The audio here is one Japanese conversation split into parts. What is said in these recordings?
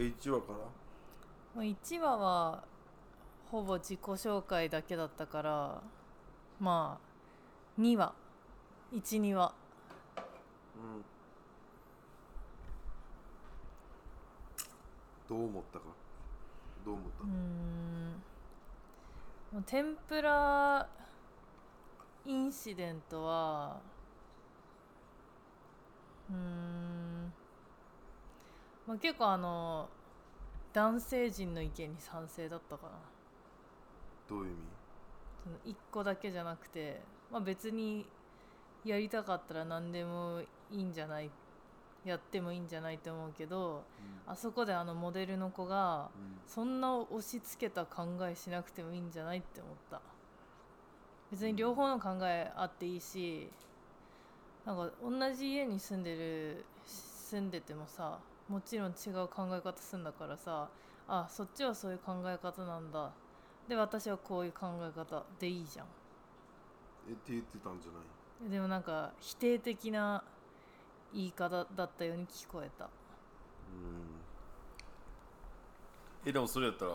え1話から？もう1話はほぼ自己紹介だけだったからまあ2話。12話。うん。どう思ったか？どう思った、うーん。もう天ぷらインシデントはうーん、まあ、結構あの男性陣の意見に賛成だったかな。どういう意味？その1個だけじゃなくて、まあ、別にやりたかったら何でもいいんじゃないやってもいいんじゃないと思うけどあそこであのモデルの子がそんな押し付けた考えしなくてもいいんじゃないって思った。別に両方の考えあっていいしなんか同じ家に住んでる住んでてもさもちろん違う考え方するんだからさ。あそっちはそういう考え方なんだ。で私はこういう考え方。でいいじゃん。えって言ってたんじゃない？でもなんか否定的な言い方だったように聞こえた。うん。えでもそれやったら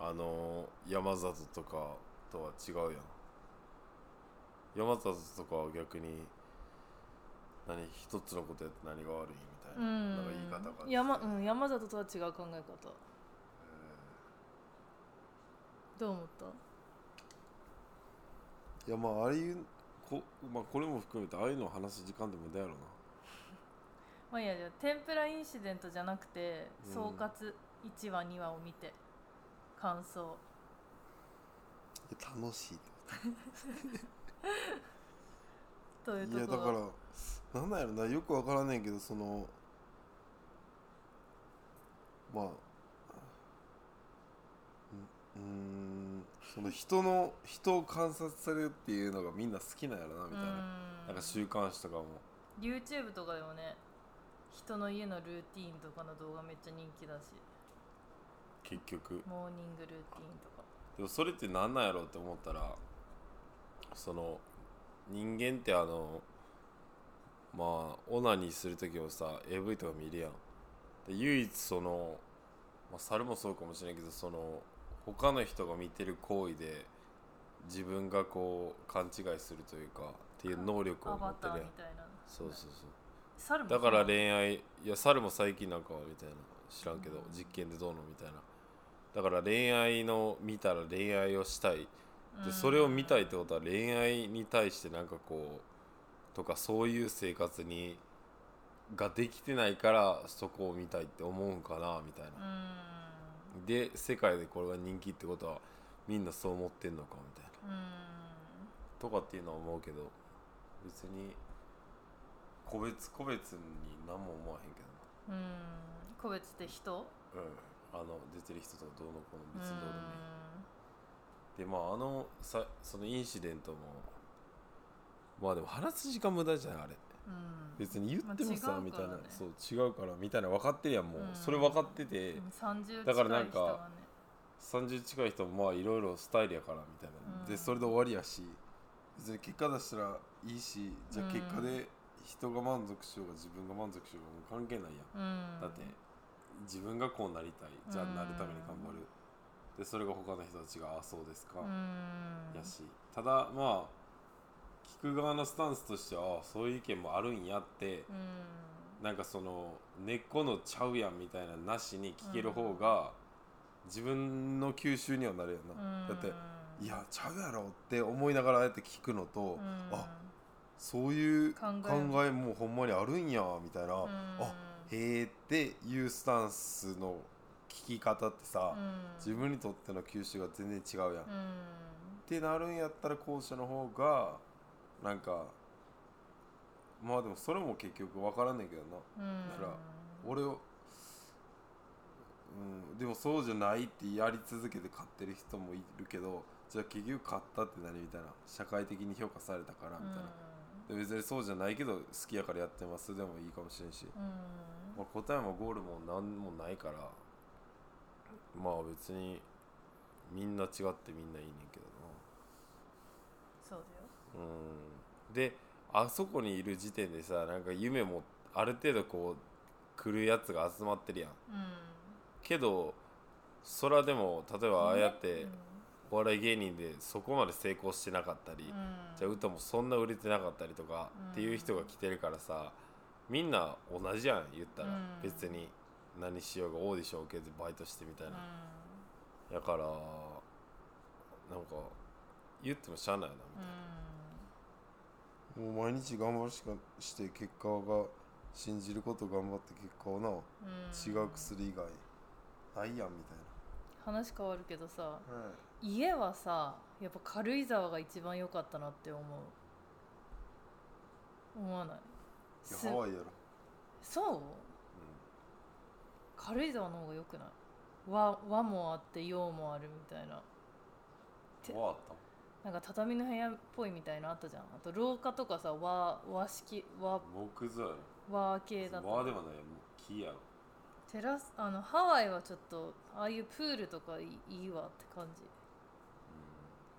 あの山里とかとは違うやん。山里とかは逆に何一つのことやって何が悪いみたいな,、うん。なんか言い方が。山,、うん、山里とは違う考え方。どう思った？いやまあああいうこ,、まあ、これも含めてああいうのを話す時間でもだやろな。まあいいやじゃあ天ぷらインシデントじゃなくてうん。総括1話2話を見て感想。楽しいってというとこいやだからなんなんやろなよくわからんねんけどそのまあうんその人の人を観察されるっていうのがみんな好きなんやろなみたいな。なんか週刊誌とかも。YouTube とかでもね人の家のルーティーンとかの動画めっちゃ人気だし。結局。モーニングルーティーンとか。でもそれってなんなんやろうって思ったらその人間ってあのまあオナニーする時もさ AV とか見るやんで唯一その、まあ、猿もそうかもしれんけどその他の人が見てる行為で自分がこう勘違いするというかっていう能力を持ってるやんターみたいな。そうそうそう。だから恋愛いや猿も最近なんかはみたいな。知らんけど、実験でどうのみたいな。だから恋愛の見たら恋愛をしたい。でうん。それを見たいってことは恋愛に対してなんかこうとかそういう生活にができてないからそこを見たいって思うんかなみたいな。うで世界でこれが人気ってことはみんなそう思ってんのかみたいな。とかっていうのは思うけど別に個別個別に何も思わへんけどな。うん。個別って人？うん、あの出てる人とかどうのこうの別にどうでもいい。うでまああのさそのインシデントもまあでも話す時間無駄じゃんあれ別に言ってもさ、ね。みたいな。そう違うからみたいな分かってるやんもう、うん。それ分かってて、うん30だからなんか近い人はね30近い人もまあいろいろスタイルやからみたいな、うん。でそれで終わりやし別に結果出したらいいしじゃあ結果で人が満足しようが自分が満足しようがもう関係ないやん。うん。だって自分がこうなりたい。じゃあなるために頑張る。でそれが他の人たちがああそうですか、うん。やし。ただまあ聞く側のスタンスとしてはそういう意見もあるんやってうん。なんかその根っこのちゃうやんみたいななしに聞ける方が自分の吸収にはなるやんな、うん。だっていやちゃうやろって思いながらああやって聞くのと、うん。あそういう考考ええもほんまにあるんやみたいな、うん。あへーっていうスタンスの聞き方ってさ、うん。自分にとっての吸収が全然違うやん、っうん。てなるんやったら後者の方がなんかまあでもそれも結局分からんねんけどな。うん。だから俺をうんでもそうじゃないってやり続けて勝ってる人もいるけどじゃあ結局勝ったって何みたいな社会的に評価されたからみたいな、で別にそうじゃないけど好きやからやってますでもいいかもしれんし、うん。まあ、答えもゴールも何もないからまあ別にみんな違ってみんないいねんけどなうん。であそこにいる時点でさなんか夢もある程度こう来るやつが集まってるやん。うん。けどそらでも例えばああやってうん。お笑い芸人でそこまで成功してなかったり、うん。じゃあ歌もそんな売れてなかったりとかうん。っていう人が来てるからさみんな同じやん言ったら、うん。別に何しようがオーディション受けてバイトしてみたいな、うだからなんか言ってもしゃあないなみたいな、もう毎日頑張るしかして結果が信じること頑張って結果をな、んうん。違う薬以外。ないやんみたい話変わるけどさな、はい。家はさやっぱ軽井沢が一番良かったなって思う。思わない？すいやハワイやろ、そう？軽井沢の方が良くない？和和もあって洋もあるみたいな。てうん、わあったなんか畳の部屋っぽいみたいなのあったじゃん。あと廊下とかさ和和式和木造やろ和系だった。わあでもね木やろ。テラスあのハワイはちょっとああいうプールとかいいいいわって感じ。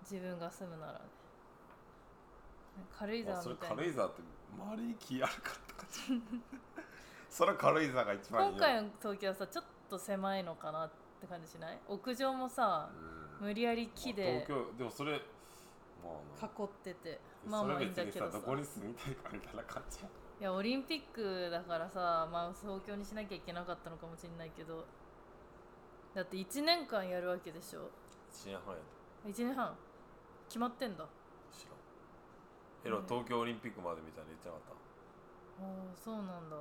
自分が住むならね。軽井沢みたいな。軽井沢って周りに木あるからとか それは軽井沢が一番いいよ。今回の東京はさちょっと狭いのかなって感じしない？屋上もさうん。無理やり木で。まあ東京でもそれ囲ってて。まあまあいいんだけどさ。どこに住みたいかみたいな感じや。いやオリンピックだからさまあ東京にしなきゃいけなかったのかもしれないけど。だって1年間やるわけでしょ。1年半や1年半。決まってんだ。あと知らん。えら東京オリンピックまでみたいに言ってなかっあそうなんだ。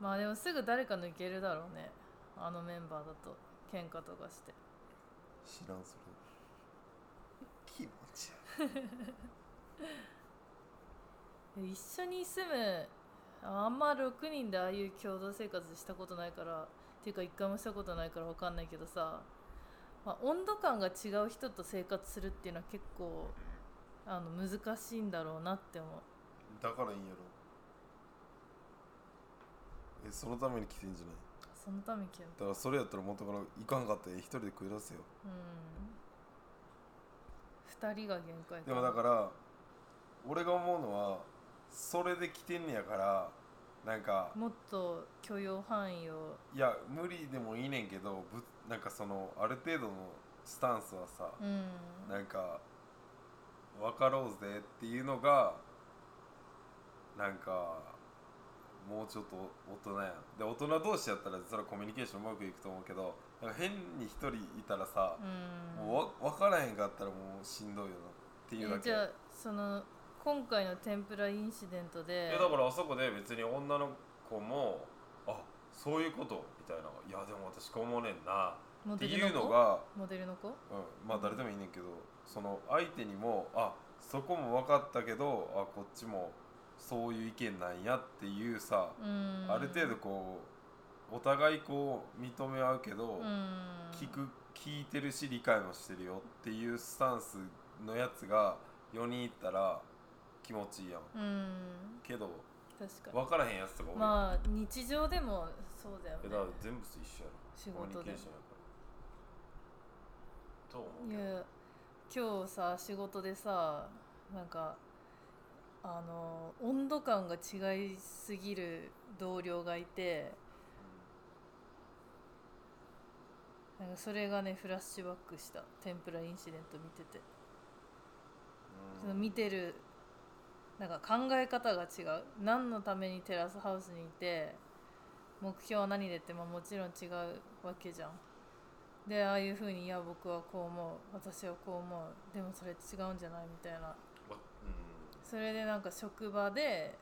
まあでもすぐ誰か抜けるだろうね。あのメンバーだと。喧嘩とかして。た知らんそれ気持ち 一緒に住むあんま6人でああいう共同生活したことないからっていうか一回もしたことないから分かんないけどさ、まあ、温度感が違う人と生活するっていうのは結構あの難しいんだろうなって思う。だからいいんやろ。えそのために来てんじゃない？そのために決めだからそれやったら元から行かんかったら一人で食い出せよ。うん2人が限界でもだから俺が思うのはそれで来てんねやからなんかもっと許容範囲を。いや無理でもいいねんけどぶなんかそのある程度のスタンスはさ、うん。なんか分かろうぜっていうのがなんかもうちょっと大人やん。で大人同士やったらそれはコミュニケーションうまくいくと思うけどなんか変に一人いたらさ、うん。もうわ分からへんかったらもうしんどいよなっていうだけ。えじゃあその今回の天ぷらインシデントでえだからあそこで別に女の子もあそういうことみたいな。いやでも私こう思うねんな。っていうのがモデルの子？うん、まあ誰でもいいねんけどその相手にもあそこも分かったけどあこっちもそういう意見なんやっていうさ、うん。ある程度こうお互いこう認め合うけど、うん。聞く聞いてるし理解もしてるよっていうスタンスのやつが4人いったら気持ちいいやん。うん。けど確かに。分からへんやつとかまあ日常でもそうだよえだからね全部一緒やろ。仕事で。ニケーションやから。と思ういや今日さ仕事でさなんかあの温度感が違いすぎる同僚がいてなんかそれがねフラッシュバックした天ぷらインシデント見てて、その見てるなんか考え方が違う。何のためにテラスハウスにいて目標は何でって、まあ、もちろん違うわけじゃん。でああいうふうに「いや僕はこう思う。私はこう思う。でもそれ違うんじゃない?」みたいな。わそれでなんか職場で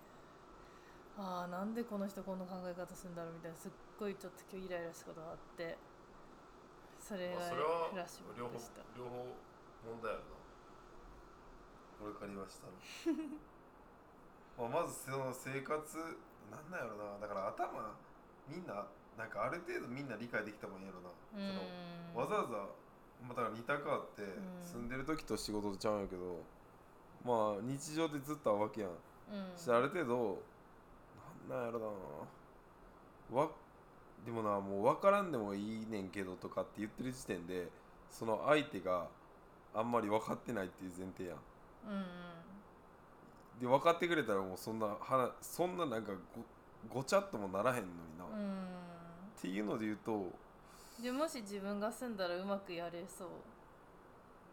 ああなんでこの人こんな考え方するんだろうみたいなすっごいちょっと今日イライラしたことがあってそれがまあそれはフラッシュバ両方ックした。両方問題あるな。俺から言わした まあまずその生活なんなんやろな。だから頭みんななんかある程度みんな理解できたもんやろな、うん。そのわざわざ、まあ、だから二択あって、ん。住んでる時と仕事とちゃうんやけどまあ日常でずっと会うわけやん、うん。そしてある程度なんなんやろな。わでもなもう分からんでもいいねんけどとかって言ってる時点でその相手があんまり分かってないっていう前提やん。うんで分かってくれたらもうそんなはなそんななんかごごちゃっともならへんのにな、っうん。うんていうので言うとでもし自分が住んだらうまくやれそう。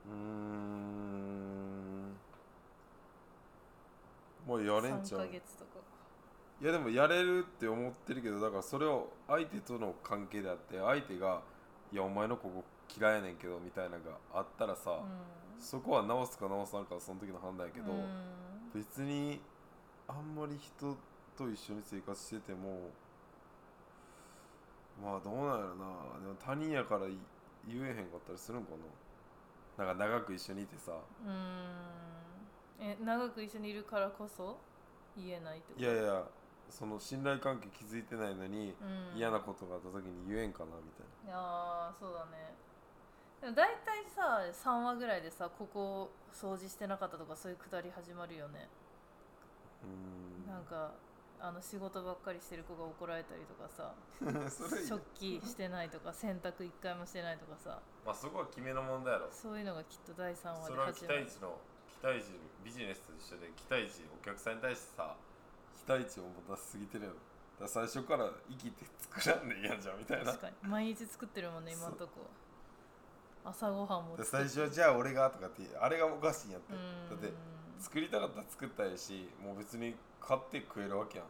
うーん。もうやれんちゃ3うヶ月とかいやでもやれるって思ってるけどだからそれを相手との関係であって相手が「いやお前のここ嫌いやねんけど」みたいなのがあったらさ、うそこは直すか直さんかはその時の判断やけど、うん。別にあんまり人と一緒に生活しててもまあどうなんやろな。でも他人やからい言えへんかったりするんかな。なんか長く一緒にいてさ。うん。え長く一緒にいるからこそ言えないってこと？いやいやその信頼関係築いてないのにうん、嫌なことがあった時に言えんかなみたいいやーそうだね。でも大体さ3話ぐらいでさここ掃除してなかったとかそういうくだり始まるよね、ななんかあの仕事ばっかりしてる子が怒られたりとかさ 食器してないとか洗濯一回もしてないとかさ。まあそこは決めの問題やろ。そういうのがきっと第3話でそれは期始まる待値の期待値ビジネスと一緒で期待値お客さんに対してさ期待値を持たせすぎてるやろ。だから最初から生きて作らんでいいやんじゃんみたいな。確かに。毎日作ってるもんね今んとこ。朝ごはんもで最初はじゃあ俺がとかってあれがおかしいんやって。うん。だって作りたかったら作ったらいいしもう別に買って食えるわけやん。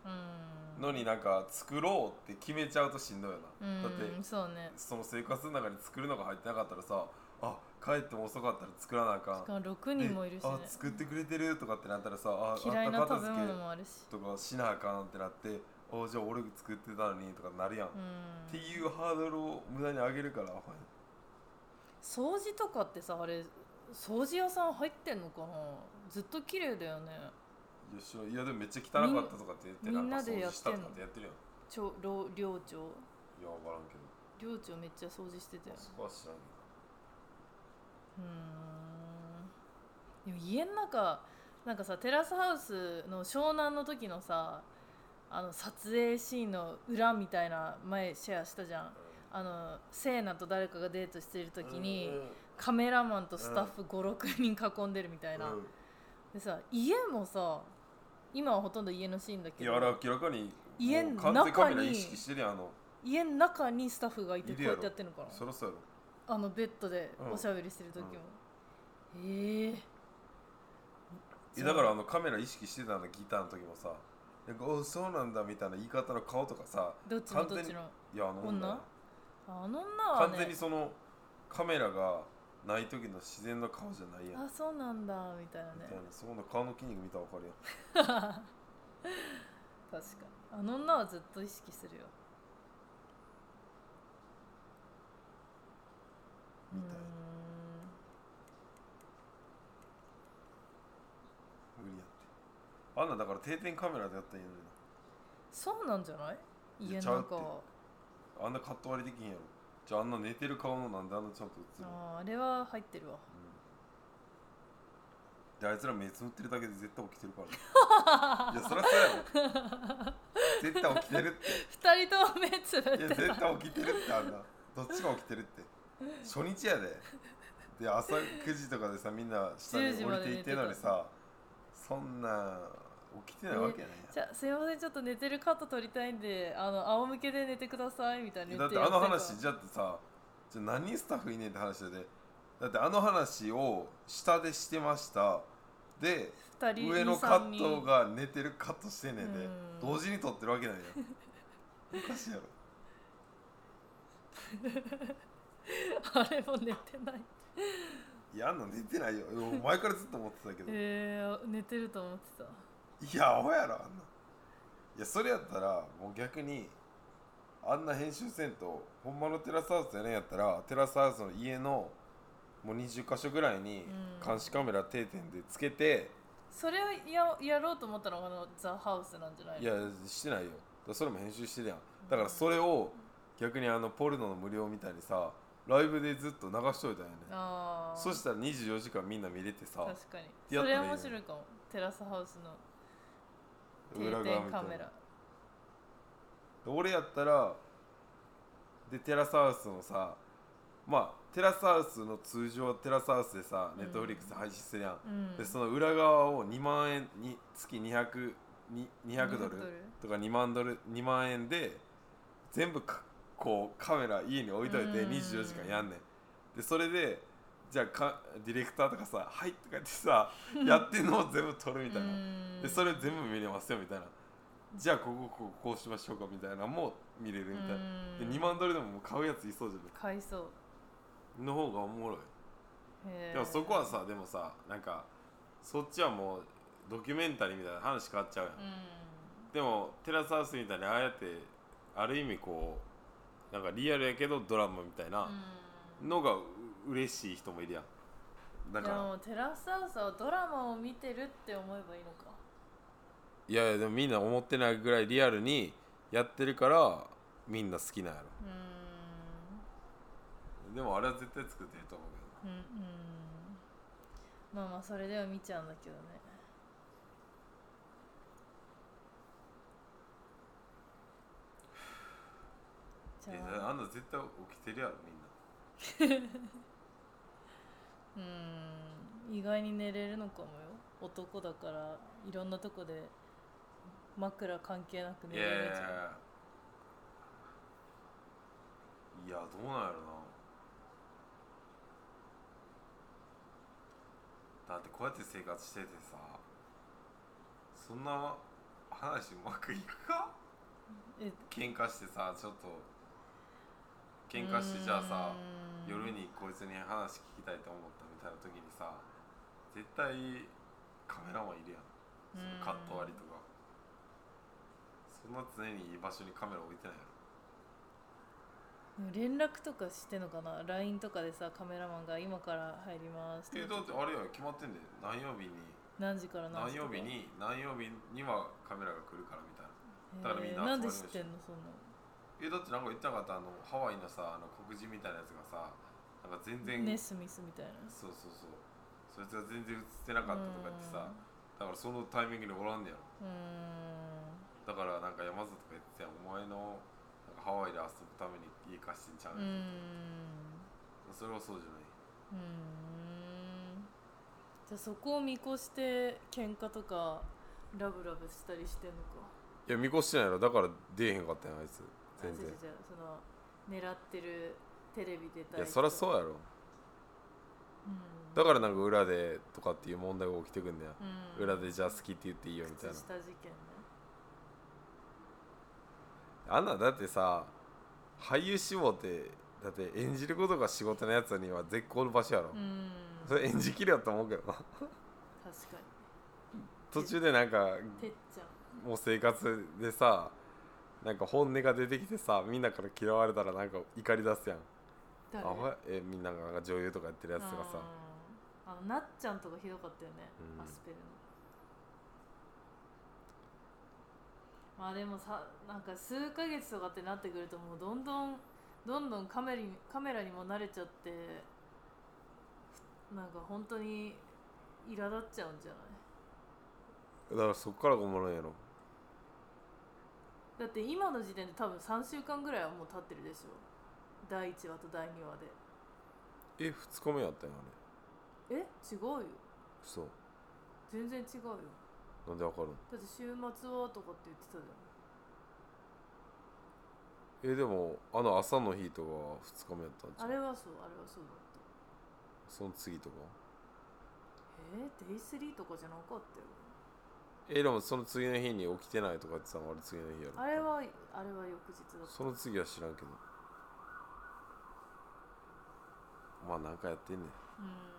うん。のになんか作ろうって決めちゃうとしんどいよな、うんだってそうね。その生活の中に作るのが入ってなかったらさあ帰っても遅かったら作らなあかん。しかも6人もいるしね。であ作ってくれてるとかってなったらさあ嫌いな食べあった片付け物もあるし。とかしなあかんってなってあじゃあ俺作ってたのにとかなるやん、っうん。ていうハードルを無駄に上げるから掃除とかってさあれ掃除屋さん入ってんのかな？ずっと綺麗だよね。いやしいやでもめっちゃ汚かったとかって言ってみんなかでやってんの？掃除したとかってやってるやん。ちょ寮寮長。いや分からんけど。寮長めっちゃ掃除してたよ。そこは知らんうーん。でも家の中なんかさテラスハウスの湘南の時のさあの撮影シーンの裏みたいな前シェアしたじゃん。あのセイナと誰かがデートしてる時に、うんカメラマンとスタッフ56人囲んでるみたいな、うん。でさ家もさ今はほとんど家のシーンだけどいや明らかに家もう完全カメラ中に家の中にスタッフがいてこうやってやってるのかな。そろそろあのベッドでうん。おしゃべりしてる時も、え。ええだからあのカメラ意識してたのギターの時もさ。なんかおそうなんだみたいな言い方の顔とかさどっちのどっちのいやあの女。女？あの女は完ね全にそのカメラがない時の自然の顔じゃないやん。あそうなんだみたいなね。みたいなそこの顔の筋肉見たら分かるやん。確かに。あの女はずっと意識するようーみたいん無理やって。あんなんだから定点カメラでやったらいいのにそうなんじゃない？い家の中。あんなカット割りできんやろ。じゃああんな寝てる顔のなんであんなちゃんと映る。のあーあれは入ってるわ。うん。であいつら目つむってるだけで絶対起きてるから。ね いやそりゃそうやろ。絶対起きてるって。二人とも目つぶっいやて絶対起きてるってあんな。どっちが起きてるって初日やで。で朝9時とかでさみんな下に10時ま降りていってんのにさそんな起きてないわけやねじゃあすいませんちょっと寝てるカット撮りたいんであの仰向けで寝てくださいみたいな言だってあのや話じゃってさじゃあ何人スタッフいねんって話でだってあの話を下でしてました。で上の二カットが寝てるカットしてんねんでうん。同時に撮ってるわけないや。んおかしいやろ あれも寝てない。いやあんの寝てないよ。前からずっと思ってたけど。えー、寝てると思ってた。いやアホやろあんな。いやそれやったらもう逆にあんな編集せんとほんまのテラスハウスやねんやったらテラスハウスの家のもう20箇所ぐらいにうん。監視カメラ定点でつけて、それをややろうと思ったのがあのザ・ハウスなんじゃないの？いやしてないよ。それも編集してるやん。だからそれを逆にあのポルノの無料みたいにさライブでずっと流しといたんやね。ああそしたら24時間みんな見れてさ確かに。それやったらいいね面白いかも。テラスハウスの定裏側点カメラ。みたいなで俺やったらでテラスハウスのさまあテラスハウスの通常テラスハウスでさうん。ネットフリックス配信するやん、うん。でその裏側を2万円に月200に200ドル200ドル？とか2万ドル2万円で全部かこうカメラ家に置いといてうん。24時間やんねん。でそれでじゃあかディレクターとかさ「はい」とか言ってさ やってんのを全部撮るみたいな。うん。でそれ全部見れますよみたいな。じゃあこここここうしましょうかみたいなのも見れるみたいな。うん。で2万ドルでももう買うやついそうじゃない。買いそう。の方がおもろい。でもそこはさでもさなんかそっちはもうドキュメンタリーみたいな話変わっちゃうやん。うでもテラスハウスみたいにああやってある意味こうなんかリアルやけどドラマみたいなのがう嬉しい人もいるやん。だか。らでもテラスハウスはドラマを見てるって思えばいいのか。いやいやでもみんな思ってないぐらいリアルにやってるからみんな好きなんやろ。うん。でもあれは絶対作ってると思うけどうんうん。まあまあそれでは見ちゃうんだけどねじえゃあ。あんな絶対起きてるやろみんな。うん意外に寝れるのかもよ。男だからいろんなとこで枕関係なく寝いやいやいれるじゃんや。いやどうなんやろな。だってこうやって生活しててさそんな話うまくいくか？え喧嘩してさちょっと喧嘩してじゃあさうん。夜にこいつに話聞きたいと思ったみたいな時にさ絶対カメラマンいるやん。そのカット割りとか。そんな常にいい場所にカメラ置いてないやろ。連絡とかしてんのかな？LINE とかでさカメラマンが今から入りますとえかだってあれや決まってんで。何曜日に。何時から何何時とか。曜日に何曜日にはカメラが来るからみたいな。だからみんなえーなんで知ってんの？そんなえだってなんか言ってなかった？あのハワイのさあの黒人みたいなやつがさなんか全然、ネスミスみたいな。そうそうそう。そいつが全然映ってなかったとか言ってさだからそのタイミングでおらんねやろ。うーん。だからなんか山里とか言ってたお前のなんかハワイで遊ぶために家貸してんちゃうんん。それはそうじゃない。うーん。じゃあそこを見越して喧嘩とかラブラブしたりしてんのか。いや見越してないやろ。だから出えへんかったやんあいつ全然。その狙ってるテレビ出たいやそりゃそうう、やろ。うん、だからなんか裏でとかっていう問題が起きてくんだよ、うん。裏でじゃあ好きって言っていいよみたいな。靴下事件ね。あんなんだってさ俳優志望ってだって演じることが仕事のやつには絶好の場所やろ、うん。それ演じきれよと思うけどな。確か途中でなんかもう生活でさなんか本音が出てきてさみんなから嫌われたらなんか怒り出すやん。誰？あほえみんながなんか女優とかやってるやつとかさ。うんあのなっちゃんとかひどかったよね、うん。アスペルの。まあでもさなんか数ヶ月とかってなってくるともうどんどんどんどんカメラにカメラにも慣れちゃってなんか本当に苛立っちゃうんじゃない？だからそっからがおもろいんやろだって今の時点で多分3週間ぐらいはもう経ってるでしょ。第1話と第2話で。え2日目やったんやあれ。え？違うよ。そう全然違うよ。なんでわかるん？だって週末はとかって言ってたじえでもあの朝の日とかは2日目やったんじゃんゃんあれはそうあれはそうだった。その次とか？え？ー、デイスリーとかじゃなかったよえでもその次の日に起きてないとかって言ってたのあれ次の日やろ。あれはあれは翌日だった。その次は知らんけど。まあなんかやってんねん。うん